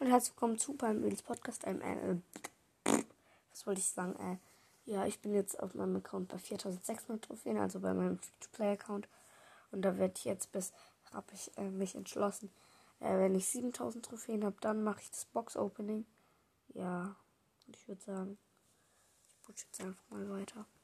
Hallo, herzlich willkommen zu beim Öls Podcast. Ähm, äh, äh, was wollte ich sagen? Äh, ja, ich bin jetzt auf meinem Account bei 4600 Trophäen, also bei meinem Free-to-Play-Account. Und da werde ich jetzt bis, habe ich äh, mich entschlossen, äh, wenn ich 7000 Trophäen habe, dann mache ich das Box-Opening. Ja, und ich würde sagen, ich putze jetzt einfach mal weiter.